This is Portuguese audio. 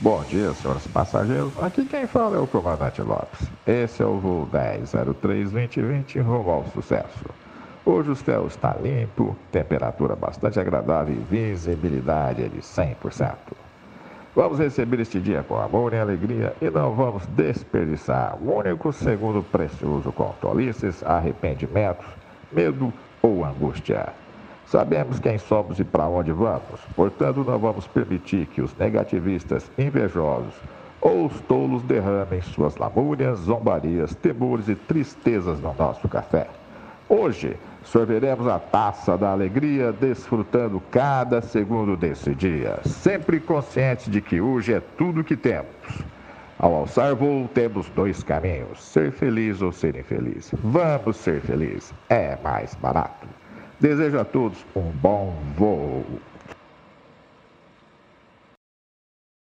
Bom dia, senhores passageiros. Aqui quem fala é o comandante Lopes. Esse é o voo 1003-2020 rumo ao sucesso. Hoje o céu está limpo, temperatura bastante agradável e visibilidade é de 100%. Vamos receber este dia com amor e alegria e não vamos desperdiçar um único segundo precioso com tolices, arrependimentos, medo ou angústia. Sabemos quem somos e para onde vamos, portanto, não vamos permitir que os negativistas, invejosos ou os tolos derramem suas lamúrias, zombarias, temores e tristezas no nosso café. Hoje, sorveremos a taça da alegria, desfrutando cada segundo desse dia, sempre conscientes de que hoje é tudo que temos. Ao alçar voo, temos dois caminhos: ser feliz ou ser infeliz. Vamos ser felizes, é mais barato. Desejo a todos um bom voo.